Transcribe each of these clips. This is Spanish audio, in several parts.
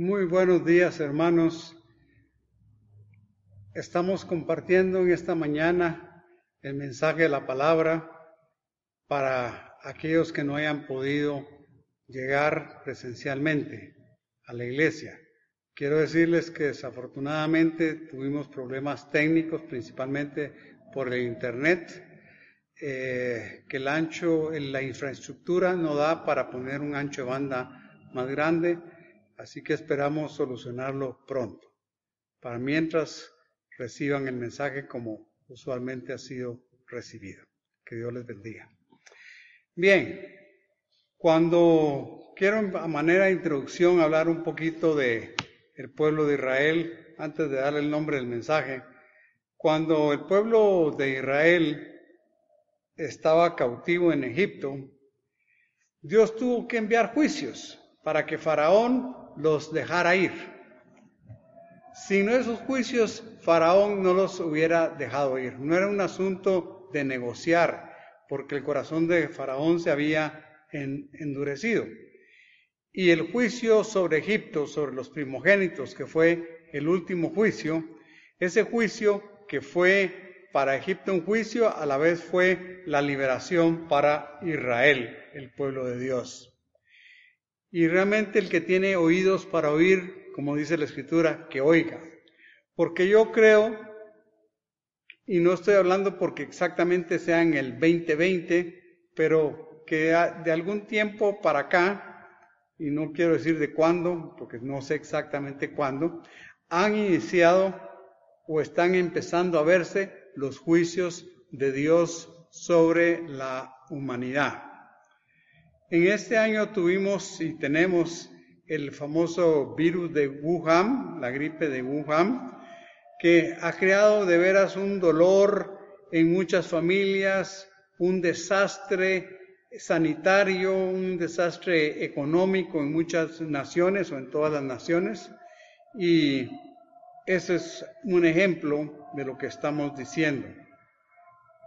Muy buenos días, hermanos. Estamos compartiendo en esta mañana el mensaje de la palabra para aquellos que no hayan podido llegar presencialmente a la iglesia. Quiero decirles que desafortunadamente tuvimos problemas técnicos, principalmente por el Internet, eh, que el ancho, la infraestructura no da para poner un ancho de banda más grande, así que esperamos solucionarlo pronto. Para mientras reciban el mensaje como usualmente ha sido recibido. Que Dios les bendiga. Bien, cuando quiero a manera de introducción hablar un poquito de el pueblo de Israel, antes de darle el nombre del mensaje, cuando el pueblo de Israel estaba cautivo en Egipto, Dios tuvo que enviar juicios para que Faraón los dejara ir. Sin esos juicios, Faraón no los hubiera dejado ir. No era un asunto de negociar, porque el corazón de Faraón se había endurecido. Y el juicio sobre Egipto, sobre los primogénitos, que fue el último juicio, ese juicio que fue para Egipto un juicio, a la vez fue la liberación para Israel, el pueblo de Dios. Y realmente el que tiene oídos para oír, como dice la escritura, que oiga. Porque yo creo, y no estoy hablando porque exactamente sea en el 2020, pero que de algún tiempo para acá, y no quiero decir de cuándo, porque no sé exactamente cuándo, han iniciado o están empezando a verse los juicios de Dios sobre la humanidad. En este año tuvimos y tenemos el famoso virus de Wuhan, la gripe de Wuhan, que ha creado de veras un dolor en muchas familias, un desastre sanitario, un desastre económico en muchas naciones o en todas las naciones. Y ese es un ejemplo de lo que estamos diciendo.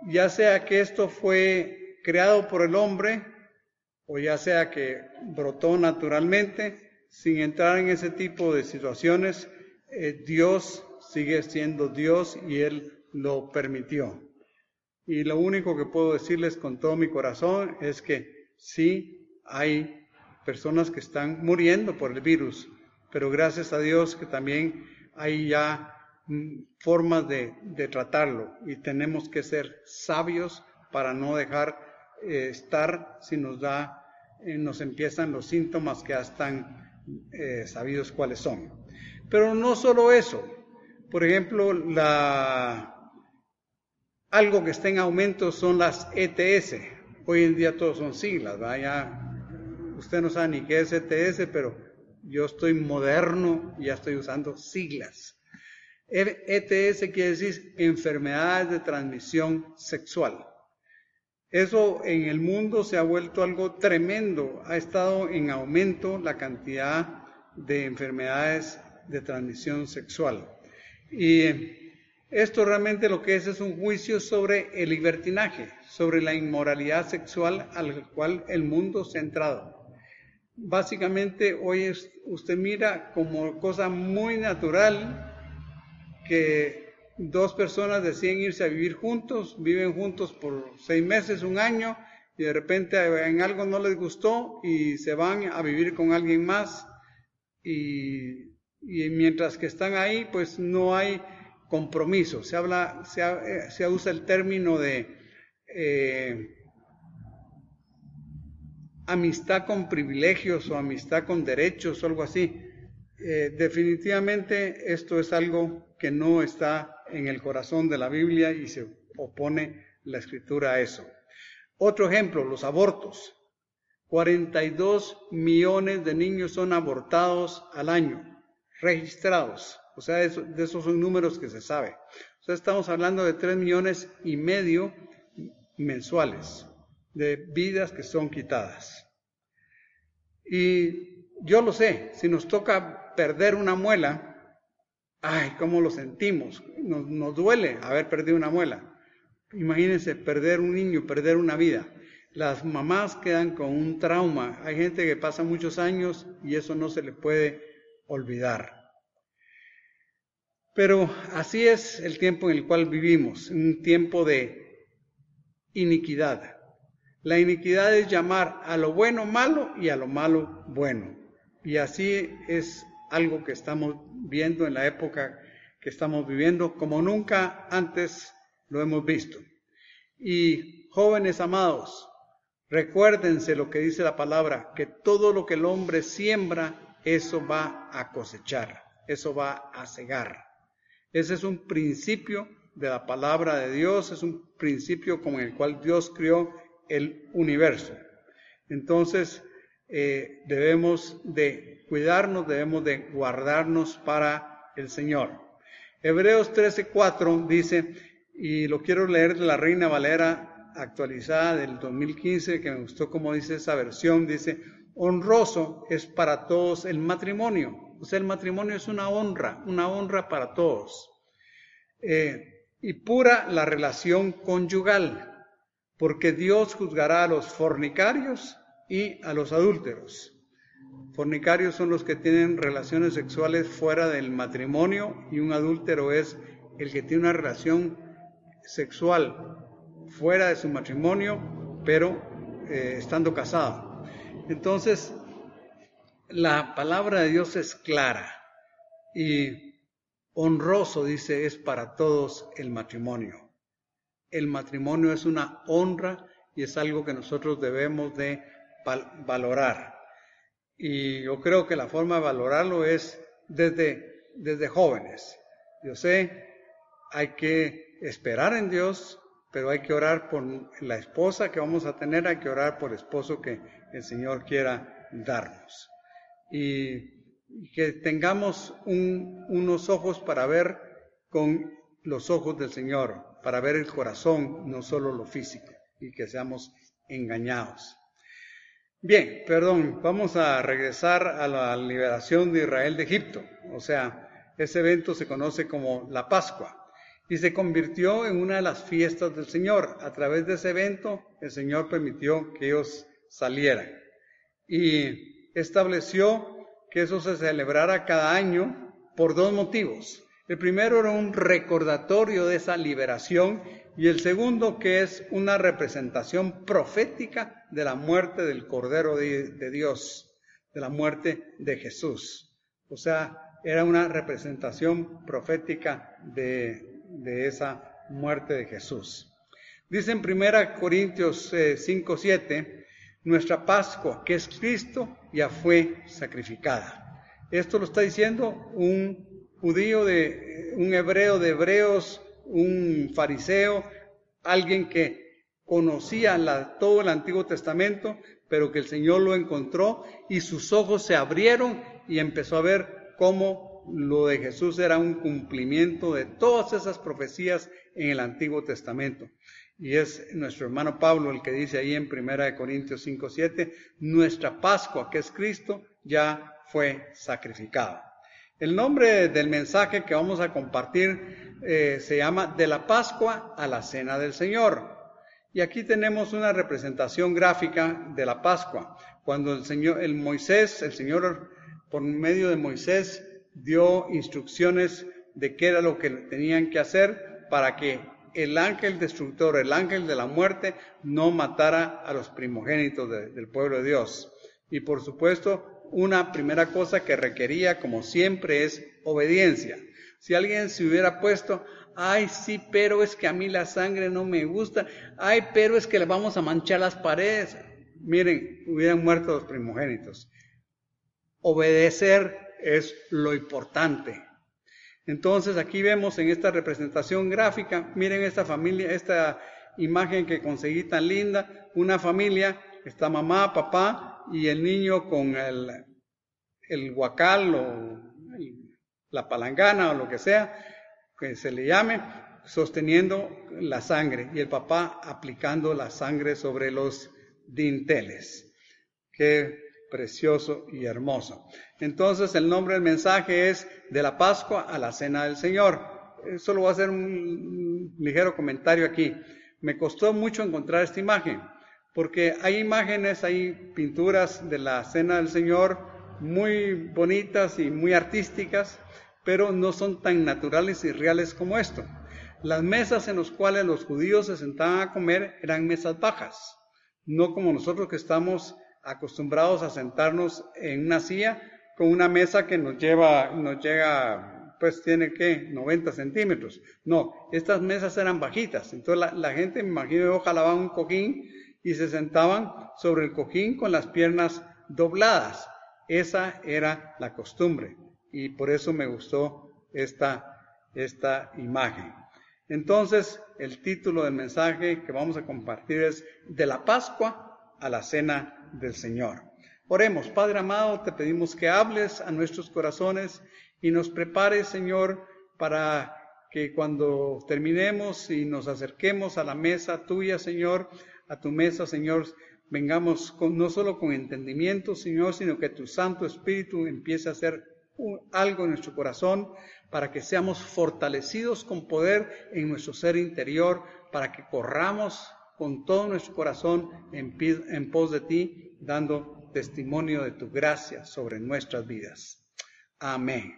Ya sea que esto fue creado por el hombre o ya sea que brotó naturalmente, sin entrar en ese tipo de situaciones, eh, Dios sigue siendo Dios y Él lo permitió. Y lo único que puedo decirles con todo mi corazón es que sí hay personas que están muriendo por el virus, pero gracias a Dios que también hay ya Mm, formas de, tratarlo y tenemos que ser sabios para no dejar eh, estar si nos da, eh, nos empiezan los síntomas que ya están eh, sabidos cuáles son. Pero no solo eso, por ejemplo, algo que está en aumento son las ETS. Hoy en día todos son siglas, vaya, usted no sabe ni qué es ETS, pero yo estoy moderno y ya estoy usando siglas. ETS quiere decir enfermedades de transmisión sexual. Eso en el mundo se ha vuelto algo tremendo. Ha estado en aumento la cantidad de enfermedades de transmisión sexual. Y esto realmente lo que es es un juicio sobre el libertinaje, sobre la inmoralidad sexual al cual el mundo se ha entrado. Básicamente hoy usted mira como cosa muy natural que dos personas deciden irse a vivir juntos, viven juntos por seis meses, un año, y de repente en algo no les gustó y se van a vivir con alguien más y, mientras que están ahí pues no hay compromiso, se habla, se, se usa el término de eh, amistad con privilegios o amistad con derechos o algo así. Eh, definitivamente esto es algo que no está en el corazón de la Biblia y se opone la escritura a eso. Otro ejemplo, los abortos. 42 millones de niños son abortados al año, registrados. O sea, de esos son números que se sabe. O sea, estamos hablando de 3 millones y medio mensuales de vidas que son quitadas. Y yo lo sé, si nos toca perder una muela, ay, cómo lo sentimos, nos, duele haber perdido una muela. Imagínense perder un niño, perder una vida. Las mamás quedan con un trauma. Hay gente que pasa muchos años y eso no se le puede olvidar. Pero así es el tiempo en el cual vivimos, un tiempo de iniquidad. La iniquidad es llamar a lo bueno malo y a lo malo bueno. Y así es algo que estamos viendo en la época que estamos viviendo como nunca antes lo hemos visto. Y jóvenes amados, recuérdense lo que dice la palabra, que todo lo que el hombre siembra, eso va a cosechar, eso va a cegar. Ese es un principio de la palabra de Dios, es un principio con el cual Dios creó el universo. Entonces, eh, debemos de cuidarnos, debemos de guardarnos para el Señor. Hebreos 13:4 dice, y lo quiero leer de la Reina Valera actualizada del 2015, que me gustó como dice esa versión, dice, honroso es para todos el matrimonio. O sea, el matrimonio es una honra, una honra para todos. Eh, y pura la relación conyugal, porque Dios juzgará a los fornicarios y a los adúlteros. Fornicarios son los que tienen relaciones sexuales fuera del matrimonio y un adúltero es el que tiene una relación sexual fuera de su matrimonio, pero eh, estando casado. Entonces, la palabra de Dios es clara y honroso, dice, es para todos el matrimonio. El matrimonio es una honra y es algo que nosotros debemos de valorar. Y yo creo que la forma de valorarlo es desde, desde jóvenes. Yo sé, hay que esperar en Dios, pero hay que orar por la esposa que vamos a tener, hay que orar por el esposo que el Señor quiera darnos. Y, que tengamos unos ojos para ver con los ojos del Señor, para ver el corazón, no solo lo físico, y que seamos engañados. Bien, perdón, vamos a regresar a la liberación de Israel de Egipto. O sea, ese evento se conoce como la Pascua y se convirtió en una de las fiestas del Señor. A través de ese evento, el Señor permitió que ellos salieran y estableció que eso se celebrara cada año por dos motivos. El primero era un recordatorio de esa liberación y el segundo que es una representación profética de la muerte del Cordero de, Dios, de la muerte de Jesús. O sea, era una representación profética de, de esa muerte de Jesús. Dice en 1 Corintios 5, eh, 7, nuestra Pascua, que es Cristo, ya fue sacrificada. Esto lo está diciendo un judío de, un hebreo de hebreos, un fariseo, alguien que conocía todo el Antiguo Testamento, pero que el Señor lo encontró y sus ojos se abrieron y empezó a ver cómo lo de Jesús era un cumplimiento de todas esas profecías en el Antiguo Testamento. Y es nuestro hermano Pablo el que dice ahí en 1 Corintios 5, 7, nuestra Pascua, que es Cristo, ya fue sacrificada. El nombre del mensaje que vamos a compartir eh, se llama De la Pascua a la Cena del Señor. Y aquí tenemos una representación gráfica de la Pascua. Cuando el Señor, el Moisés, el Señor por medio de Moisés dio instrucciones de qué era lo que tenían que hacer para que el ángel destructor, el ángel de la muerte, no matara a los primogénitos del pueblo de Dios. Y por supuesto, una primera cosa que requería, como siempre, es obediencia. Si alguien se hubiera puesto, ay, sí, pero es que a mí la sangre no me gusta, ay, pero es que le vamos a manchar las paredes. Miren, hubieran muerto los primogénitos. Obedecer es lo importante. Entonces aquí vemos en esta representación gráfica, miren esta familia, esta imagen que conseguí tan linda, una familia, está mamá, papá, y el niño con el, el guacal o la palangana o lo que sea, que se le llame, sosteniendo la sangre y el papá aplicando la sangre sobre los dinteles. Qué precioso y hermoso. Entonces el nombre del mensaje es de la Pascua a la Cena del Señor. Solo voy a hacer un ligero comentario aquí. Me costó mucho encontrar esta imagen porque hay imágenes, hay pinturas de la cena del Señor muy bonitas y muy artísticas, pero no son tan naturales y reales como esto. Las mesas en las cuales los judíos se sentaban a comer eran mesas bajas, no como nosotros que estamos acostumbrados a sentarnos en una silla con una mesa que nos lleva, nos llega, pues tiene que 90 centímetros. No, estas mesas eran bajitas. Entonces la, gente, me imagino, ojalá un cojín y se sentaban sobre el cojín con las piernas dobladas. Esa era la costumbre y por eso me gustó esta, esta imagen. Entonces, el título del mensaje que vamos a compartir es De la Pascua a la Cena del Señor. Oremos, Padre amado, te pedimos que hables a nuestros corazones y nos prepares, Señor, para que cuando terminemos y nos acerquemos a la mesa tuya, Señor, a tu mesa, Señor, vengamos con, no solo con entendimiento, Señor, sino que tu Santo Espíritu empiece a hacer algo en nuestro corazón para que seamos fortalecidos con poder en nuestro ser interior, para que corramos con todo nuestro corazón en, en pos de ti, dando testimonio de tu gracia sobre nuestras vidas. Amén.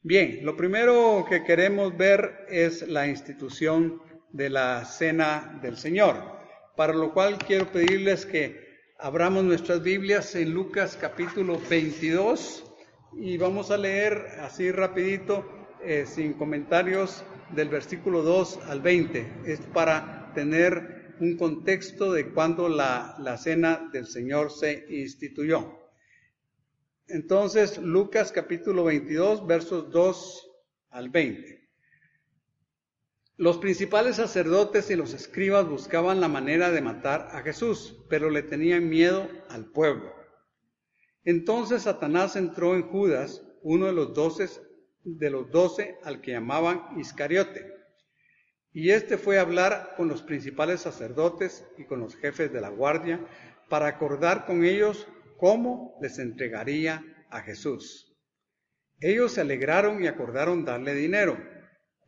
Bien, lo primero que queremos ver es la institución de la cena del Señor, para lo cual quiero pedirles que abramos nuestras Biblias en Lucas capítulo 22 y vamos a leer así rapidito eh, sin comentarios del versículo 2 al 20. Es para tener un contexto de cuando la, la cena del Señor se instituyó. Entonces, Lucas capítulo 22, versos 2 al 20. Los principales sacerdotes y los escribas buscaban la manera de matar a Jesús, pero le tenían miedo al pueblo. Entonces Satanás entró en Judas, uno de los doce, de los doce al que llamaban Iscariote. Y este fue a hablar con los principales sacerdotes y con los jefes de la guardia para acordar con ellos cómo les entregaría a Jesús. Ellos se alegraron y acordaron darle dinero.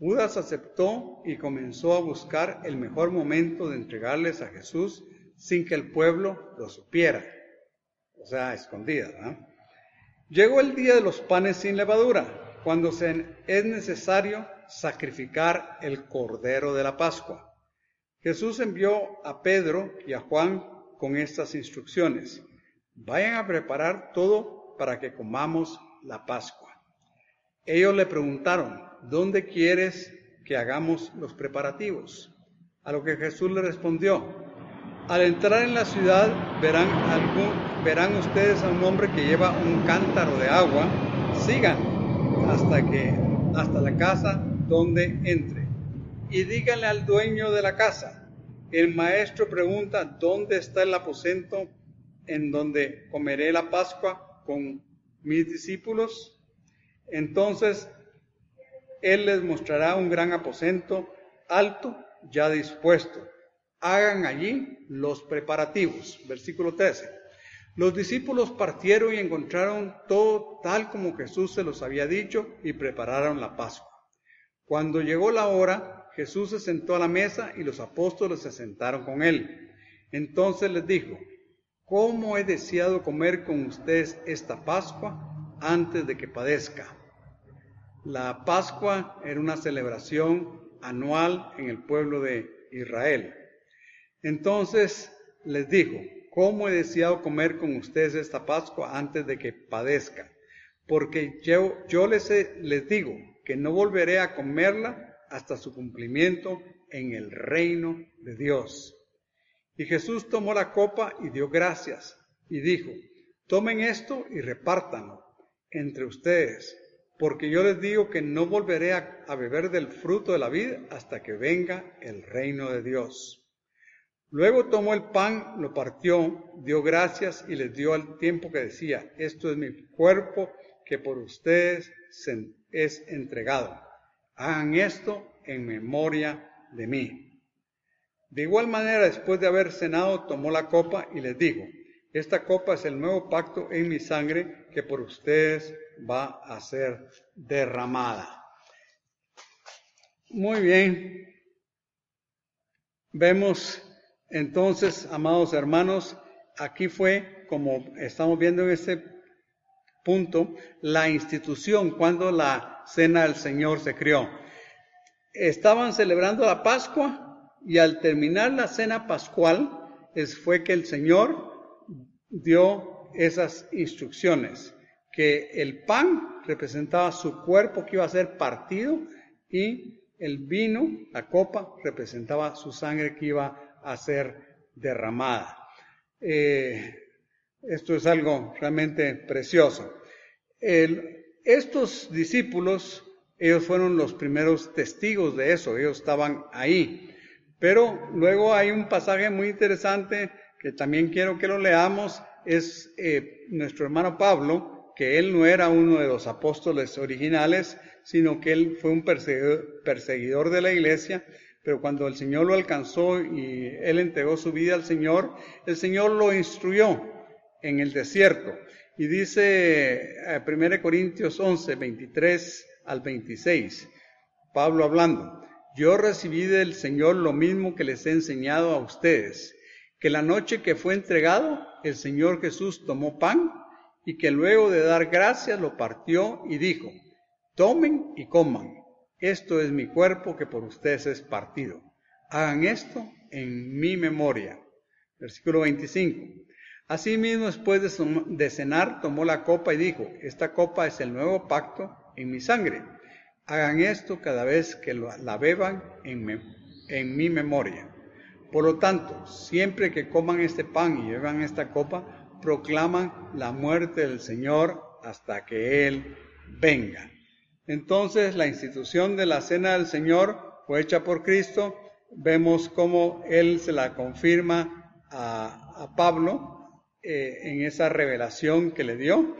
Judas aceptó y comenzó a buscar el mejor momento de entregarles a Jesús sin que el pueblo lo supiera. O sea, escondida. Llegó el día de los panes sin levadura cuando se, es necesario sacrificar el cordero de la Pascua. Jesús envió a Pedro y a Juan con estas instrucciones. Vayan a preparar todo para que comamos la Pascua. Ellos le preguntaron, ¿dónde quieres que hagamos los preparativos? A lo que Jesús le respondió, al entrar en la ciudad verán, verán ustedes a un hombre que lleva un cántaro de agua, sigan hasta que hasta la casa donde entre. Y díganle al dueño de la casa, el maestro pregunta, ¿dónde está el aposento en donde comeré la Pascua con mis discípulos? Entonces él les mostrará un gran aposento alto ya dispuesto. Hagan allí los preparativos. Versículo 13. Los discípulos partieron y encontraron todo tal como Jesús se los había dicho y prepararon la Pascua. Cuando llegó la hora, Jesús se sentó a la mesa y los apóstoles se sentaron con él. Entonces les dijo, ¿cómo he deseado comer con ustedes esta Pascua antes de que padezca? La Pascua era una celebración anual en el pueblo de Israel. Entonces les dijo, cómo he deseado comer con ustedes esta Pascua antes de que padezca, porque yo, yo les, les digo que no volveré a comerla hasta su cumplimiento en el reino de Dios. Y Jesús tomó la copa y dio gracias y dijo, tomen esto y repártanlo entre ustedes, porque yo les digo que no volveré a, beber del fruto de la vida hasta que venga el reino de Dios. Luego tomó el pan, lo partió, dio gracias y les dio al tiempo que decía, esto es mi cuerpo que por ustedes es entregado. Hagan esto en memoria de mí. De igual manera, después de haber cenado, tomó la copa y les dijo, esta copa es el nuevo pacto en mi sangre que por ustedes va a ser derramada. Muy bien. Vemos entonces, amados hermanos, aquí fue, como estamos viendo en este punto la institución cuando la cena del Señor se creó. Estaban celebrando la Pascua y al terminar la cena pascual fue que el Señor dio esas instrucciones, que el pan representaba su cuerpo que iba a ser partido y el vino, la copa, representaba su sangre que iba a ser derramada. Eh, esto es algo realmente precioso. estos discípulos, ellos fueron los primeros testigos de eso, ellos estaban ahí. Pero luego hay un pasaje muy interesante que también quiero que lo leamos, es eh, nuestro hermano Pablo, que él no era uno de los apóstoles originales, sino que él fue un perseguidor de la iglesia, pero cuando el Señor lo alcanzó y él entregó su vida al Señor, el Señor lo instruyó en el desierto. Y dice 1 eh, Corintios 11, 23 al 26, Pablo hablando, yo recibí del Señor lo mismo que les he enseñado a ustedes, que la noche que fue entregado, el Señor Jesús tomó pan y que luego de dar gracias lo partió y dijo, tomen y coman, esto es mi cuerpo que por ustedes es partido. Hagan esto en mi memoria. Versículo 25. Asimismo, después de cenar, tomó la copa y dijo, esta copa es el nuevo pacto en mi sangre. Hagan esto cada vez que la beban en, mi memoria. Por lo tanto, siempre que coman este pan y beban esta copa, proclaman la muerte del Señor hasta que Él venga. Entonces, la institución de la cena del Señor fue hecha por Cristo. Vemos cómo Él se la confirma a, Pablo eh, en esa revelación que le dio.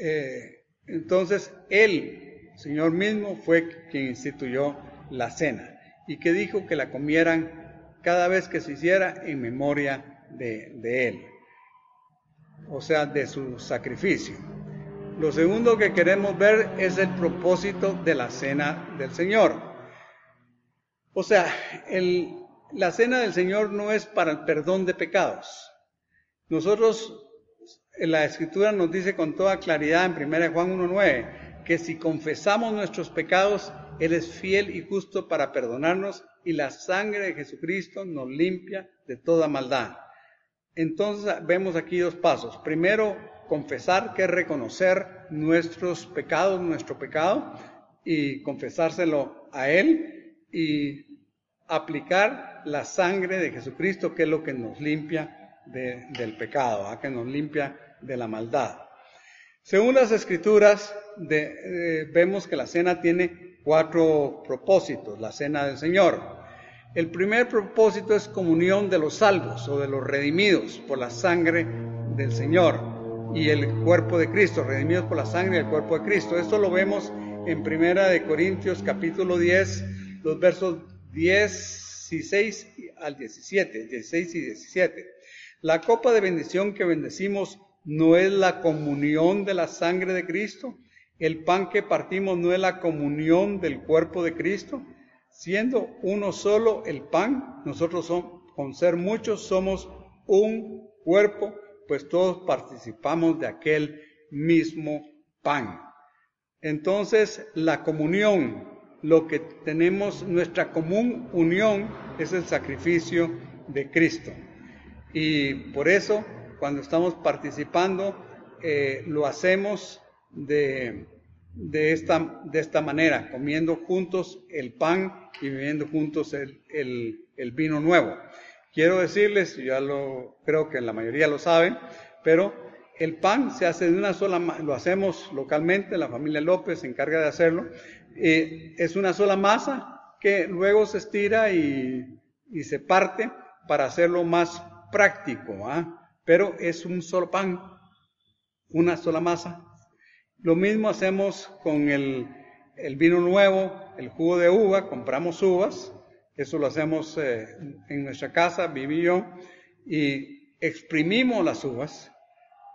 Eh, entonces, Él, Señor mismo, fue quien instituyó la cena y que dijo que la comieran cada vez que se hiciera en memoria de Él, o sea, de su sacrificio. Lo segundo que queremos ver es el propósito de la cena del Señor. O sea, la cena del Señor no es para el perdón de pecados. Nosotros, en la Escritura nos dice con toda claridad en 1 Juan 1.9 que si confesamos nuestros pecados, Él es fiel y justo para perdonarnos y la sangre de Jesucristo nos limpia de toda maldad. Entonces vemos aquí dos pasos. Primero, confesar, que es reconocer nuestros pecados, nuestro pecado, y confesárselo a Él y aplicar la sangre de Jesucristo, que es lo que nos limpia del pecado, ¿ah? que nos limpia de la maldad. Según las escrituras, eh, vemos que la cena tiene cuatro propósitos, la cena del Señor. El primer propósito es comunión de los salvos o de los redimidos por la sangre del Señor y el cuerpo de Cristo, redimidos por la sangre del cuerpo de Cristo. Esto lo vemos en Primera de Corintios capítulo 10, los versos 16 al 17, 16 y 17. La copa de bendición que bendecimos no es la comunión de la sangre de Cristo. El pan que partimos no es la comunión del cuerpo de Cristo. Siendo uno solo el pan, nosotros con ser muchos somos un cuerpo pues todos participamos de aquel mismo pan. Entonces, la comunión, lo que tenemos, nuestra común unión es el sacrificio de Cristo. Y por eso, cuando estamos participando, eh, lo hacemos de, de, esta, de esta manera, comiendo juntos el pan y bebiendo juntos el, el vino nuevo. Quiero decirles, ya lo creo que la mayoría lo saben, pero el pan se hace de una sola, lo hacemos localmente, la familia López se encarga de hacerlo, eh, es una sola masa que luego se estira y, se parte para hacerlo más práctico, ¿ah? pero es un solo pan, una sola masa. Lo mismo hacemos con el, vino nuevo, el jugo de uva, compramos uvas, eso lo hacemos eh, en nuestra casa, viví yo, y exprimimos las uvas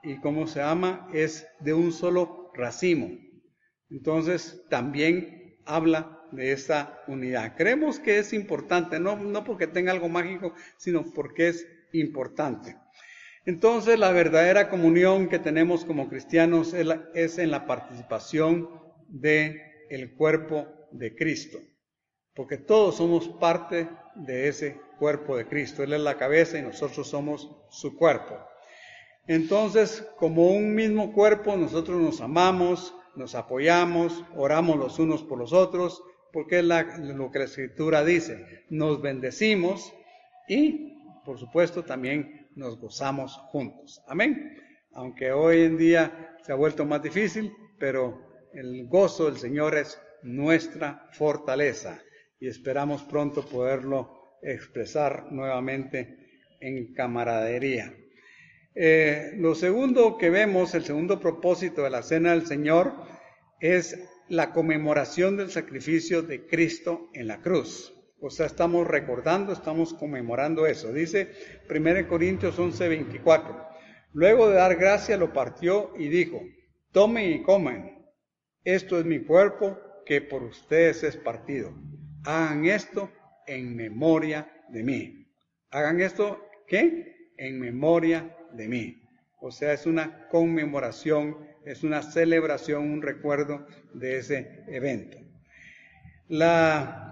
y como se llama es de un solo racimo. Entonces también habla de esa unidad. Creemos que es importante, no, no porque tenga algo mágico, sino porque es importante. Entonces la verdadera comunión que tenemos como cristianos es, en la participación del el cuerpo de Cristo, porque todos somos parte de ese cuerpo de Cristo. Él es la cabeza y nosotros somos su cuerpo. Entonces, como un mismo cuerpo, nosotros nos amamos, nos apoyamos, oramos los unos por los otros, porque es lo que la Escritura dice. Nos bendecimos y, por supuesto, también nos gozamos juntos. Amén. Aunque hoy en día se ha vuelto más difícil, pero el gozo del Señor es nuestra fortaleza y esperamos pronto poderlo expresar nuevamente en camaradería. Eh, lo segundo que vemos, el segundo propósito de la Cena del Señor, es la conmemoración del sacrificio de Cristo en la cruz. O sea, estamos recordando, estamos conmemorando eso. Dice 1 Corintios 11, 24. Luego de dar gracia lo partió y dijo, tomen y comen, esto es mi cuerpo que por ustedes es partido. Hagan esto en memoria de mí. Hagan esto, ¿qué? En memoria de mí. O sea, es una conmemoración, es una celebración, un recuerdo de ese evento. La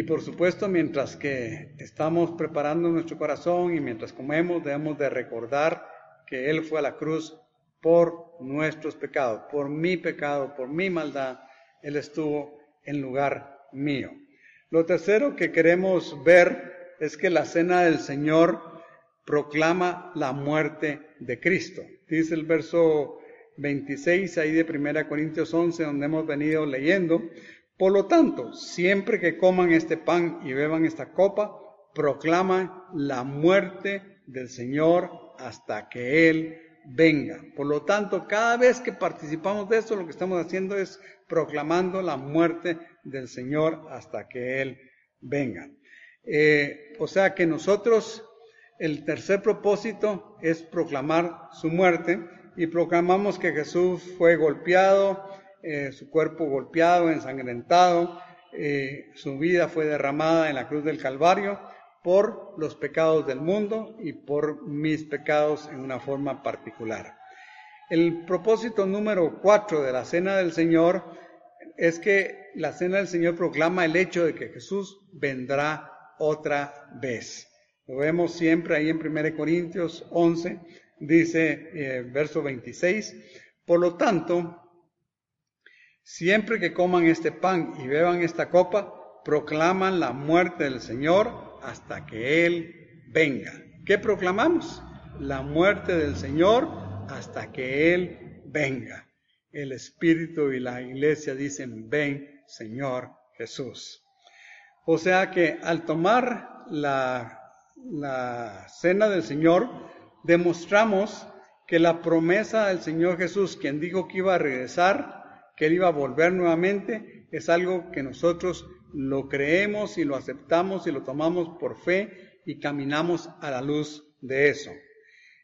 y por supuesto, mientras que estamos preparando nuestro corazón y mientras comemos, debemos de recordar que Él fue a la cruz por nuestros pecados, por mi pecado, por mi maldad. Él estuvo en lugar mío. Lo tercero que queremos ver es que la cena del Señor proclama la muerte de Cristo. Dice el verso 26 ahí de 1 Corintios 11, donde hemos venido leyendo. Por lo tanto, siempre que coman este pan y beban esta copa, proclaman la muerte del Señor hasta que Él venga. Por lo tanto, cada vez que participamos de esto, lo que estamos haciendo es proclamando la muerte del Señor hasta que Él venga. Eh, o sea que nosotros el tercer propósito es proclamar su muerte y proclamamos que Jesús fue golpeado, eh, su cuerpo golpeado, ensangrentado, eh, su vida fue derramada en la cruz del Calvario por los pecados del mundo y por mis pecados en una forma particular. El propósito número cuatro de la Cena del Señor es que la Cena del Señor proclama el hecho de que Jesús vendrá otra vez. Lo vemos siempre ahí en 1 Corintios 11, dice eh, verso 26. Por lo tanto, siempre que coman este pan y beban esta copa, proclaman la muerte del Señor hasta que Él venga. ¿Qué proclamamos? La muerte del Señor hasta que Él venga. El Espíritu y la Iglesia dicen, ven Señor Jesús. O sea que al tomar la la cena del Señor, demostramos que la promesa del Señor Jesús, quien dijo que iba a regresar, que él iba a volver nuevamente, es algo que nosotros lo creemos y lo aceptamos y lo tomamos por fe y caminamos a la luz de eso.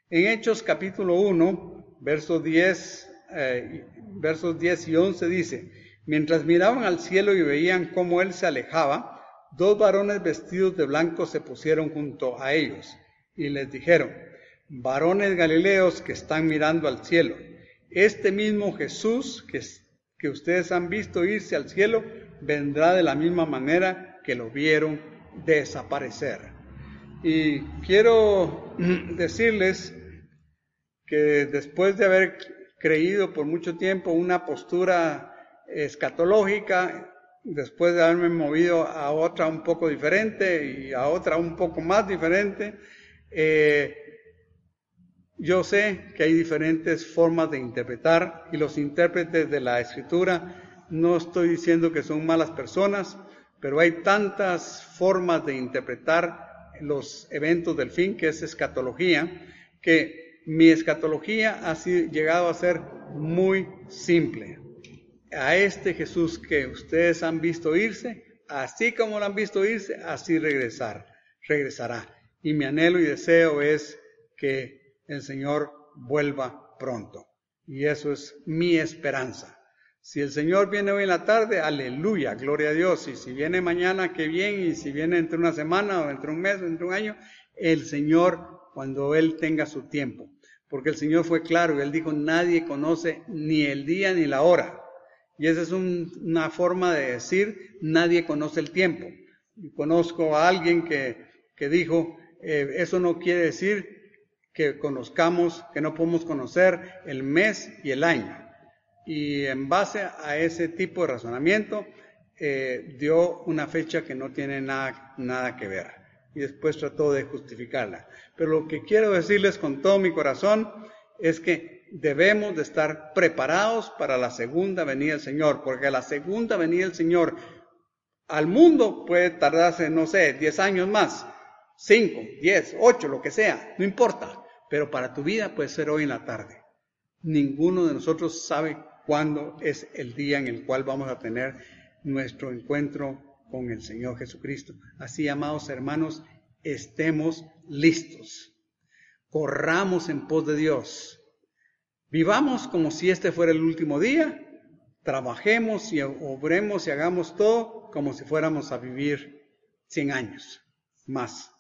En Hechos capítulo 1, versos 10, eh, versos 10 y 11 dice, mientras miraban al cielo y veían cómo él se alejaba, dos varones vestidos de blanco se pusieron junto a ellos y les dijeron, varones galileos que están mirando al cielo, este mismo Jesús que, que ustedes han visto irse al cielo, vendrá de la misma manera que lo vieron desaparecer. Y quiero decirles que después de haber creído por mucho tiempo una postura escatológica, después de haberme movido a otra un poco diferente y a otra un poco más diferente, eh, yo sé que hay diferentes formas de interpretar y los intérpretes de la escritura, no estoy diciendo que son malas personas, pero hay tantas formas de interpretar los eventos del fin, que es escatología, que mi escatología ha llegado a ser muy simple a este Jesús que ustedes han visto irse, así como lo han visto irse, así regresar, regresará. Y mi anhelo y deseo es que el Señor vuelva pronto. Y eso es mi esperanza. Si el Señor viene hoy en la tarde, aleluya, gloria a Dios. Y si viene mañana, qué bien. Y si viene entre una semana o entre un mes o entre un año, el Señor cuando Él tenga su tiempo. Porque el Señor fue claro y Él dijo, nadie conoce ni el día ni la hora. Y esa es una forma de decir, nadie conoce el tiempo. Y conozco a alguien que, que dijo, eh, eso no quiere decir que conozcamos, que no podemos conocer el mes y el año. Y en base a ese tipo de razonamiento, eh, dio una fecha que no tiene nada, nada que ver. Y después trató de justificarla. Pero lo que quiero decirles con todo mi corazón es que debemos de estar preparados para la segunda venida del Señor, porque la segunda venida del Señor al mundo puede tardarse, no sé, 10 años más, 5, 10, 8, lo que sea, no importa. Pero para tu vida puede ser hoy en la tarde. Ninguno de nosotros sabe cuándo es el día en el cual vamos a tener nuestro encuentro con el Señor Jesucristo. Así, amados hermanos, estemos listos. Corramos en pos de Dios. Vivamos como si este fuera el último día. Trabajemos y obremos y hagamos todo como si fuéramos a vivir 100 años más.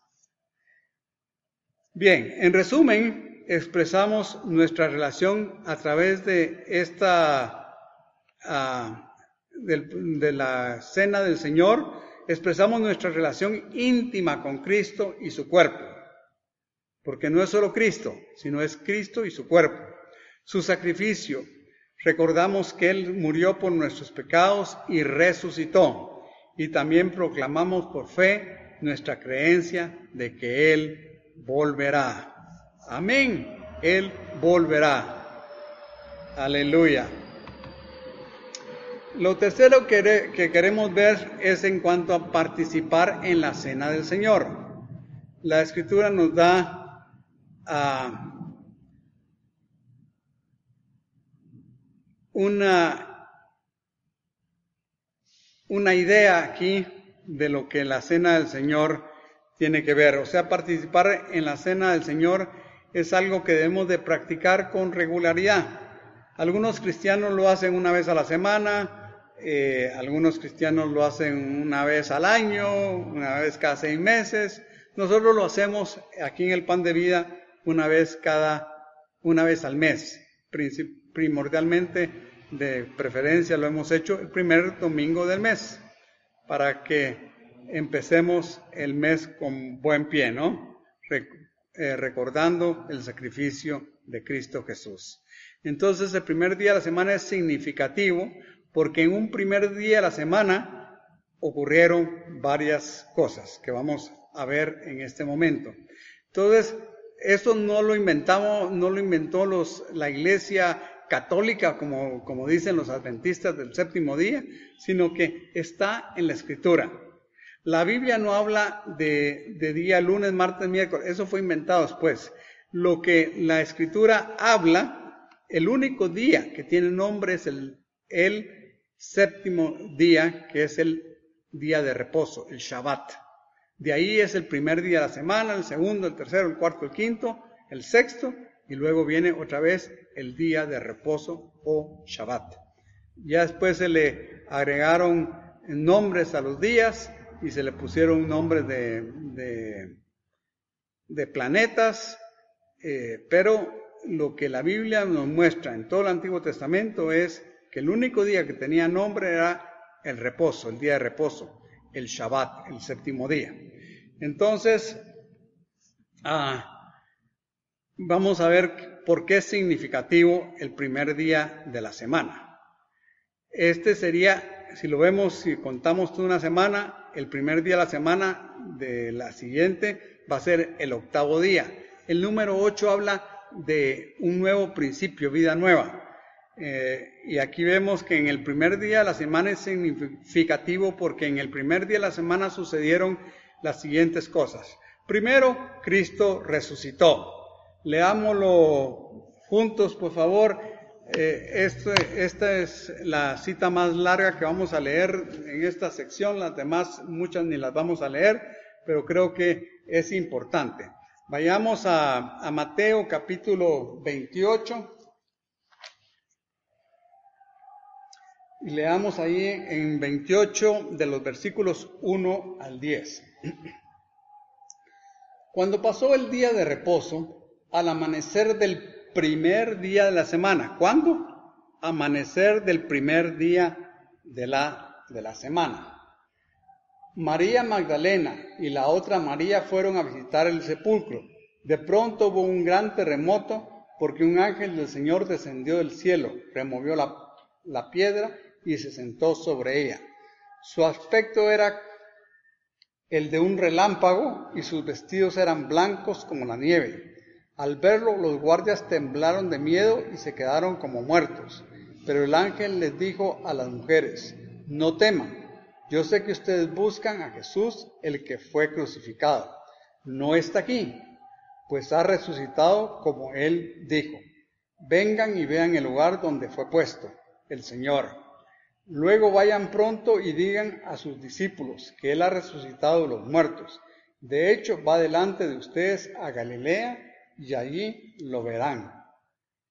Bien, en resumen, expresamos nuestra relación a través de esta, ah, de, la cena del Señor, expresamos nuestra relación íntima con Cristo y su cuerpo. Porque no es solo Cristo, sino es Cristo y su cuerpo. Su sacrificio. Recordamos que Él murió por nuestros pecados y resucitó. Y también proclamamos por fe nuestra creencia de que Él volverá. Amén. Él volverá. Aleluya. Lo tercero que, queremos ver es en cuanto a participar en la cena del Señor. La escritura nos da ah, una, una idea aquí de lo que la cena del Señor tiene que ver. O sea, participar en la cena del Señor es algo que debemos de practicar con regularidad. Algunos cristianos lo hacen una vez a la semana, eh, algunos cristianos lo hacen una vez al año, una vez cada seis meses. Nosotros lo hacemos aquí en el Pan de Vida una vez cada, una vez al mes. Primordialmente, de preferencia, lo hemos hecho el primer domingo del mes, para que empecemos el mes con buen pie, ¿no? Eh, recordando el sacrificio de Cristo Jesús. Entonces el primer día de la semana es significativo porque en un primer día de la semana ocurrieron varias cosas que vamos a ver en este momento. Entonces, esto no lo inventamos, no lo inventó la iglesia católica, como, como dicen los adventistas del séptimo día, sino que está en la escritura. La Biblia no habla de, día lunes, martes, miércoles, eso fue inventado después. Lo que la escritura habla, el único día que tiene nombre es el, el séptimo día, que es el día de reposo, el Shabbat. De ahí es el primer día de la semana, el segundo, el tercero, el cuarto, el quinto, el sexto, y luego viene otra vez el día de reposo o Shabbat. Ya después se le agregaron nombres a los días, y se le pusieron nombres de, de, planetas, eh, pero lo que la Biblia nos muestra en todo el Antiguo Testamento es que el único día que tenía nombre era el reposo, el día de reposo, el Shabbat, el séptimo día. Entonces, ah, vamos a ver por qué es significativo el primer día de la semana. Este sería, si lo vemos, si contamos toda una semana, el primer día de la semana de la siguiente va a ser el octavo día. El número 8 habla de un nuevo principio, vida nueva. Eh, y aquí vemos que en el primer día de la semana es significativo porque en el primer día de la semana sucedieron las siguientes cosas. Primero, Cristo resucitó. Leámoslo juntos, por favor. Eh, esta es la cita más larga que vamos a leer en esta sección, las demás muchas ni las vamos a leer, pero creo que es importante. Vayamos a, a Mateo capítulo 28 y leamos ahí en 28 de los versículos 1 al 10. Cuando pasó el día de reposo, al amanecer del primer día de la semana. ¿Cuándo? Amanecer del primer día de la, de la semana. María Magdalena y la otra María fueron a visitar el sepulcro. De pronto hubo un gran terremoto porque un ángel del Señor descendió del cielo, removió la, la piedra y se sentó sobre ella. Su aspecto era el de un relámpago y sus vestidos eran blancos como la nieve. Al verlo, los guardias temblaron de miedo y se quedaron como muertos. Pero el ángel les dijo a las mujeres, no teman, yo sé que ustedes buscan a Jesús, el que fue crucificado. No está aquí, pues ha resucitado como él dijo. Vengan y vean el lugar donde fue puesto el Señor. Luego vayan pronto y digan a sus discípulos que Él ha resucitado los muertos. De hecho, va delante de ustedes a Galilea y allí lo verán.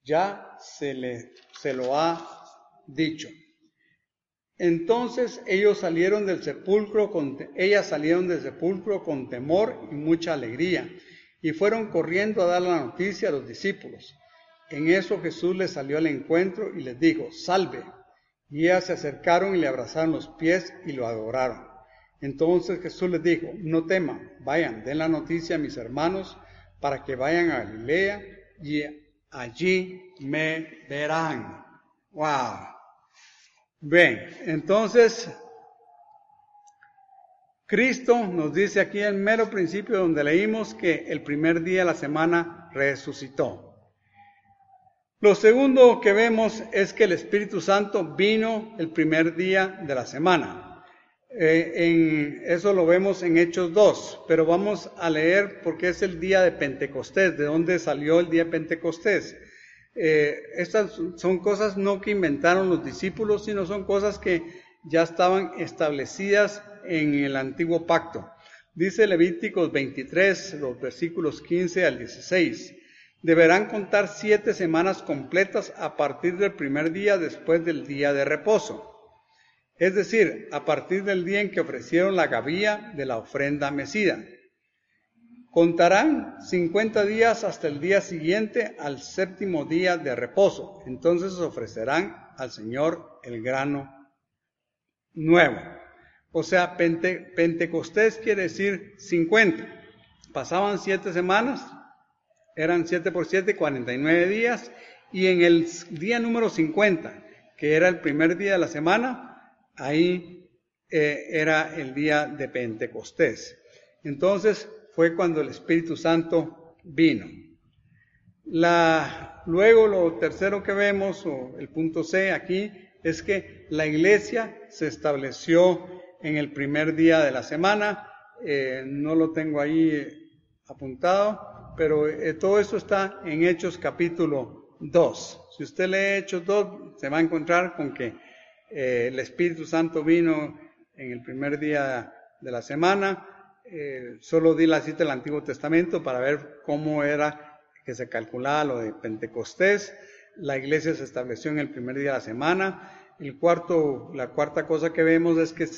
Ya se, le, se lo ha dicho. Entonces ellos salieron del sepulcro con, ellas salieron del sepulcro con temor y mucha alegría y fueron corriendo a dar la noticia a los discípulos. En eso Jesús les salió al encuentro y les dijo, salve. Y ellas se acercaron y le abrazaron los pies y lo adoraron. Entonces Jesús les dijo, no teman, vayan, den la noticia a mis hermanos para que vayan a Galilea y allí me verán. Wow. Bien, entonces Cristo nos dice aquí en mero principio donde leímos que el primer día de la semana resucitó. Lo segundo que vemos es que el Espíritu Santo vino el primer día de la semana. Eh, en, eso lo vemos en Hechos 2, pero vamos a leer porque es el día de Pentecostés, de dónde salió el día de Pentecostés. Eh, estas son cosas no que inventaron los discípulos, sino son cosas que ya estaban establecidas en el antiguo pacto. Dice Levíticos 23, los versículos 15 al 16. Deberán contar siete semanas completas a partir del primer día después del día de reposo es decir, a partir del día en que ofrecieron la gavía de la ofrenda mecida. Contarán 50 días hasta el día siguiente al séptimo día de reposo. Entonces ofrecerán al Señor el grano nuevo. O sea, Pentecostés quiere decir 50. Pasaban siete semanas, eran 7 por 7, 49 días, y en el día número 50, que era el primer día de la semana, ahí eh, era el día de Pentecostés. Entonces fue cuando el Espíritu Santo vino. La, luego lo tercero que vemos, o el punto C aquí, es que la iglesia se estableció en el primer día de la semana. Eh, no lo tengo ahí apuntado, pero eh, todo eso está en Hechos capítulo 2. Si usted lee Hechos 2, se va a encontrar con que eh, el Espíritu Santo vino en el primer día de la semana. Eh, solo di la cita del Antiguo Testamento para ver cómo era que se calculaba lo de Pentecostés. La iglesia se estableció en el primer día de la semana. El cuarto, la cuarta cosa que vemos es que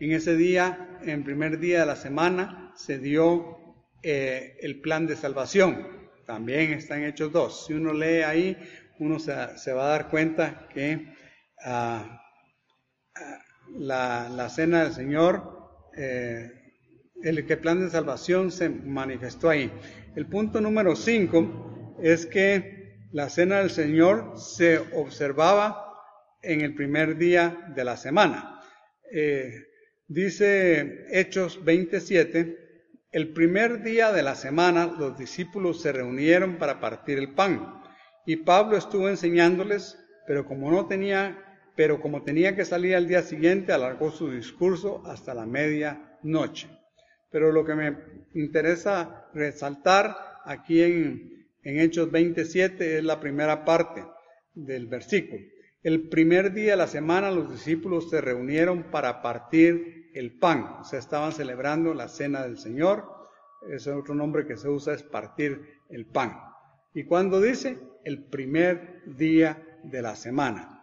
en ese día, en primer día de la semana, se dio eh, el plan de salvación. También está en Hechos 2. Si uno lee ahí, uno se va a dar cuenta que la, cena del Señor, eh, el que plan de salvación se manifestó ahí. El punto número 5 es que la cena del Señor se observaba en el primer día de la semana. Eh, dice Hechos 27, el primer día de la semana los discípulos se reunieron para partir el pan y Pablo estuvo enseñándoles, pero como no tenía pero como tenía que salir al día siguiente, alargó su discurso hasta la medianoche. Pero lo que me interesa resaltar aquí en, en Hechos 27 es la primera parte del versículo. El primer día de la semana los discípulos se reunieron para partir el pan, o sea, estaban celebrando la cena del Señor. Ese otro nombre que se usa es partir el pan. ¿Y cuando dice? El primer día de la semana.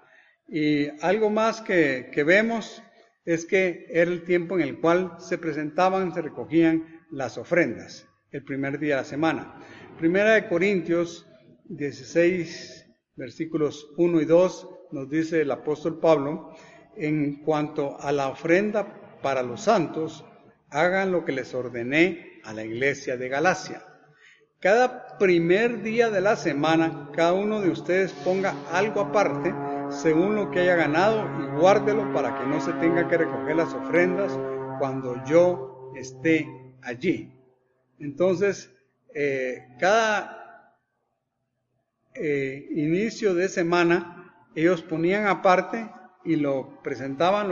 Y algo más que, vemos es que era el tiempo en el cual se presentaban, se recogían las ofrendas. el primer día de la semana. Primera de Corintios 16, versículos 1 y 2, nos dice el apóstol Pablo, en cuanto a la ofrenda para los santos, hagan lo que les ordené a la iglesia de Galacia. Cada primer día de la semana, cada uno de ustedes ponga algo aparte según lo que haya ganado y guárdelo para que no se tenga que recoger las ofrendas cuando yo esté allí. Entonces, eh, cada eh, inicio de semana, ellos ponían aparte y lo presentaban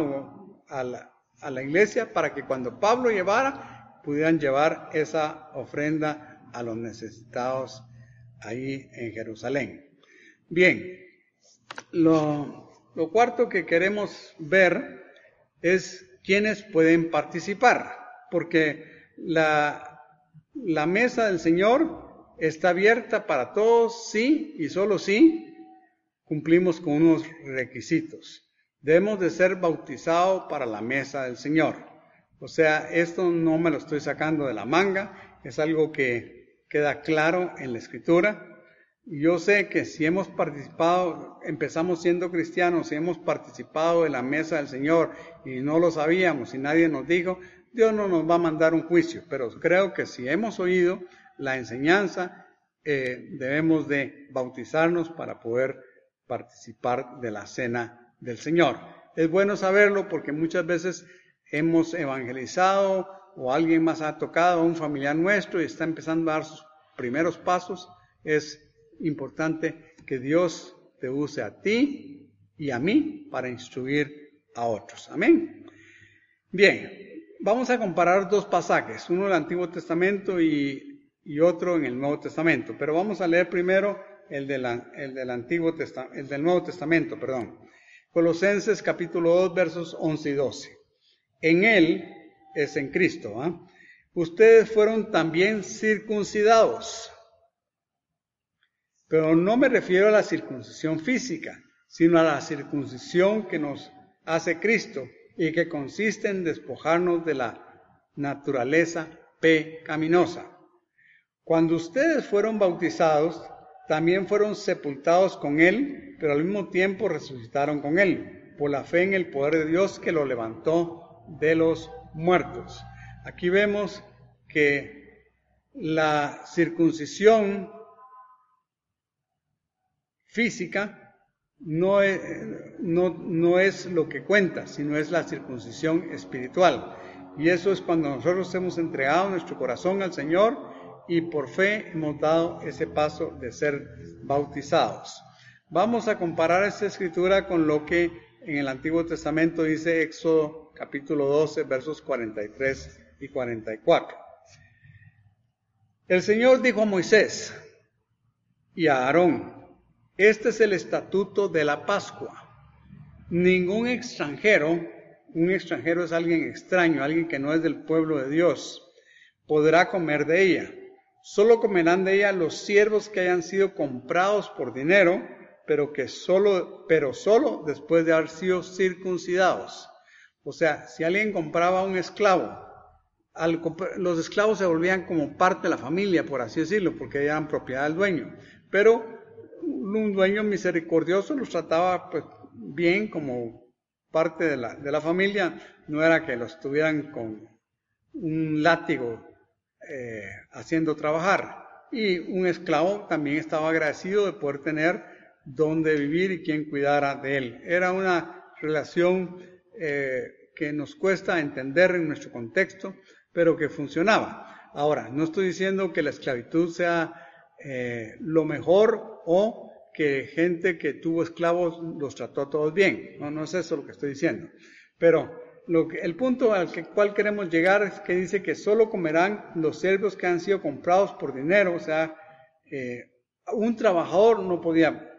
a, la, a la iglesia para que cuando Pablo llevara, pudieran llevar esa ofrenda a los necesitados ahí en Jerusalén. Bien, lo, cuarto que queremos ver es quiénes pueden participar, porque la, la mesa del Señor está abierta para todos, sí y solo sí cumplimos con unos requisitos. Debemos de ser bautizados para la mesa del Señor. O sea, esto no me lo estoy sacando de la manga, es algo que queda claro en la Escritura. Yo sé que si hemos participado, empezamos siendo cristianos, y hemos participado en la mesa del Señor y no lo sabíamos y nadie nos dijo, Dios no nos va a mandar un juicio, pero creo que si hemos oído la enseñanza, eh, debemos de bautizarnos para poder participar de la cena del Señor. Es bueno saberlo porque muchas veces hemos evangelizado o alguien más ha tocado a un familiar nuestro y está empezando a dar sus primeros pasos. Es importante que Dios te use a ti y a mí para instruir a otros. Amén. Bien, vamos a comparar dos pasajes, uno del Antiguo Testamento y, otro en el Nuevo Testamento, pero vamos a leer primero el, el del Antiguo el del Nuevo Testamento, perdón. Colosenses capítulo 2 versos 11 y 12. En él es en Cristo. ¿ah? Ustedes fueron también circuncidados pero no me refiero a la circuncisión física, sino a la circuncisión que nos hace Cristo y que consiste en despojarnos de la naturaleza pecaminosa. Cuando ustedes fueron bautizados, también fueron sepultados con Él, pero al mismo tiempo resucitaron con Él, por la fe en el poder de Dios que lo levantó de los muertos. Aquí vemos que la circuncisión física no es, no, no es lo que cuenta, sino es la circuncisión espiritual. Y eso es cuando nosotros hemos entregado nuestro corazón al Señor y por fe hemos dado ese paso de ser bautizados. Vamos a comparar esta escritura con lo que en el Antiguo Testamento dice Éxodo capítulo 12 versos 43 y 44. El Señor dijo a Moisés y a Aarón, este es el estatuto de la Pascua. Ningún extranjero, un extranjero es alguien extraño, alguien que no es del pueblo de Dios, podrá comer de ella. Solo comerán de ella los siervos que hayan sido comprados por dinero, pero que solo, pero solo después de haber sido circuncidados. O sea, si alguien compraba un esclavo, los esclavos se volvían como parte de la familia, por así decirlo, porque eran propiedad del dueño. Pero un dueño misericordioso los trataba pues bien como parte de la, de la familia, no era que los tuvieran con un látigo eh, haciendo trabajar. Y un esclavo también estaba agradecido de poder tener donde vivir y quien cuidara de él. Era una relación eh, que nos cuesta entender en nuestro contexto, pero que funcionaba. Ahora, no estoy diciendo que la esclavitud sea eh, lo mejor o que gente que tuvo esclavos los trató a todos bien. No, no es eso lo que estoy diciendo. Pero el punto al que, cual queremos llegar es que dice que solo comerán los cerdos que han sido comprados por dinero. O sea, eh, un trabajador no podía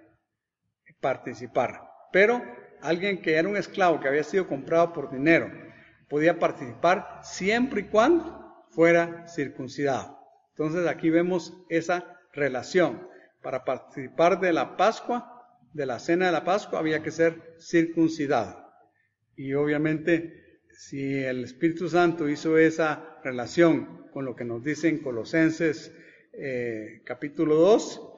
participar. Pero alguien que era un esclavo que había sido comprado por dinero podía participar siempre y cuando fuera circuncidado. Entonces aquí vemos esa relación. Para participar de la Pascua, de la cena de la Pascua, había que ser circuncidado. Y obviamente, si el Espíritu Santo hizo esa relación con lo que nos dicen Colosenses eh, capítulo 2,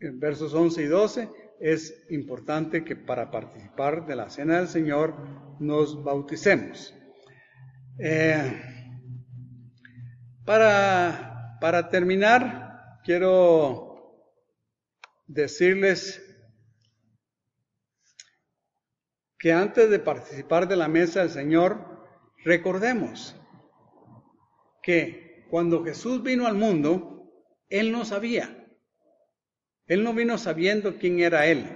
en versos 11 y 12, es importante que para participar de la cena del Señor nos bauticemos. Eh, para, para terminar, quiero decirles que antes de participar de la mesa del Señor, recordemos que cuando Jesús vino al mundo, Él no sabía. Él no vino sabiendo quién era Él,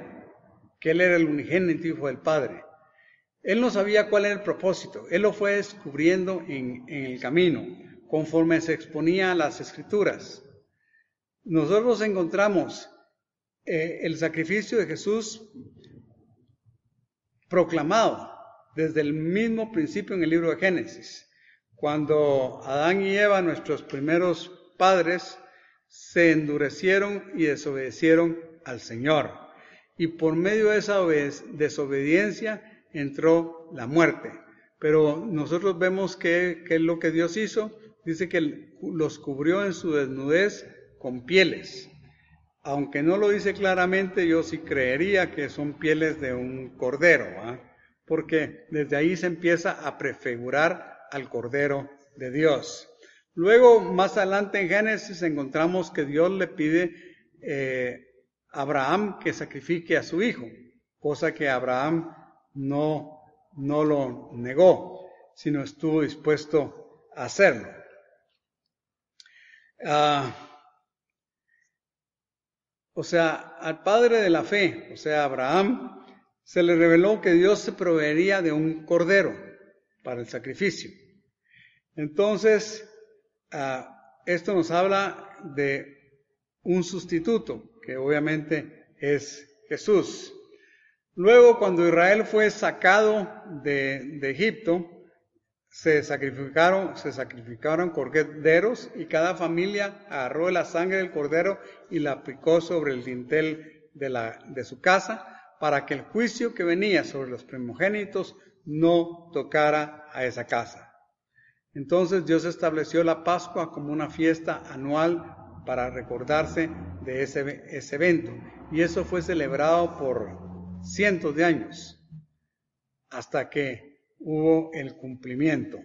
que Él era el unigénito Hijo del Padre. Él no sabía cuál era el propósito. Él lo fue descubriendo en, el camino, conforme se exponía a las escrituras. Nosotros encontramos eh, el sacrificio de Jesús proclamado desde el mismo principio en el libro de Génesis. Cuando Adán y Eva, nuestros primeros padres, se endurecieron y desobedecieron al Señor. Y por medio de esa desobediencia entró la muerte. Pero nosotros vemos que, es lo que Dios hizo. Dice que los cubrió en su desnudez con pieles. Aunque no lo dice claramente, yo sí creería que son pieles de un cordero, porque desde ahí se empieza a prefigurar al cordero de Dios. Luego, más adelante en Génesis, encontramos que Dios le pide eh, a Abraham que sacrifique a su hijo, cosa que Abraham no, no lo negó, sino estuvo dispuesto a hacerlo. Ah, o sea, al padre de la fe, o sea, Abraham, se le reveló que Dios se proveería de un cordero para el sacrificio. Entonces, Ah, esto nos habla de un sustituto, que obviamente es Jesús. Luego, cuando Israel fue sacado de, Egipto, se sacrificaron, se sacrificaron corderos y cada familia agarró la sangre del cordero y la aplicó sobre el dintel de, la, de su casa para que el juicio que venía sobre los primogénitos no tocara a esa casa. Entonces Dios estableció la Pascua como una fiesta anual para recordarse de ese, ese evento. Y eso fue celebrado por cientos de años hasta que hubo el cumplimiento.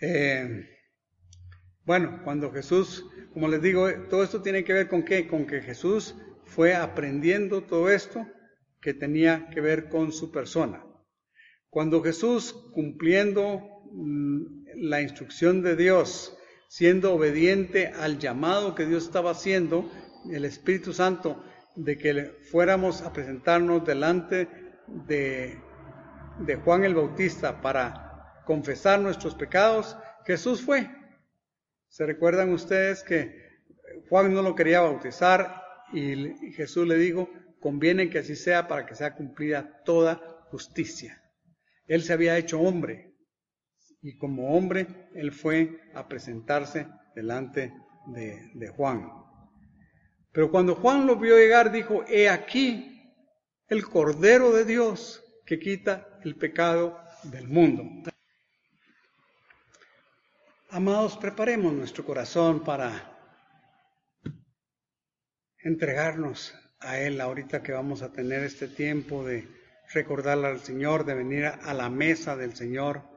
Eh, bueno, cuando Jesús, como les digo, todo esto tiene que ver con qué? Con que Jesús fue aprendiendo todo esto que tenía que ver con su persona. Cuando Jesús, cumpliendo mm, la instrucción de Dios, siendo obediente al llamado que Dios estaba haciendo, el Espíritu Santo, de que fuéramos a presentarnos delante de, de Juan el Bautista para confesar nuestros pecados, Jesús fue. ¿Se recuerdan ustedes que Juan no lo quería bautizar y Jesús le dijo, conviene que así sea para que sea cumplida toda justicia? Él se había hecho hombre, y como hombre él fue a presentarse delante de, Juan. Pero cuando Juan lo vio llegar, dijo, he aquí el Cordero de Dios que quita el pecado del mundo. Amados, preparemos nuestro corazón para entregarnos a Él ahorita que vamos a tener este tiempo de recordarle al Señor, de venir a la mesa del Señor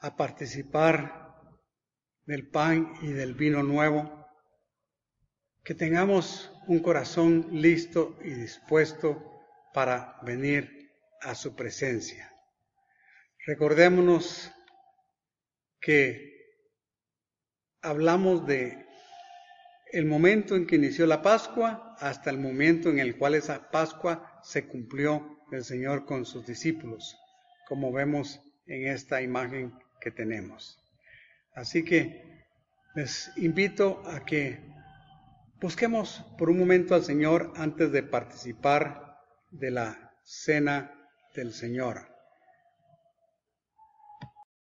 a participar del pan y del vino nuevo, que tengamos un corazón listo y dispuesto para venir a su presencia. Recordémonos que hablamos de el momento en que inició la Pascua hasta el momento en el cual esa Pascua se cumplió el Señor con sus discípulos, como vemos en esta imagen que tenemos. Así que les invito a que busquemos por un momento al Señor antes de participar de la cena del Señor.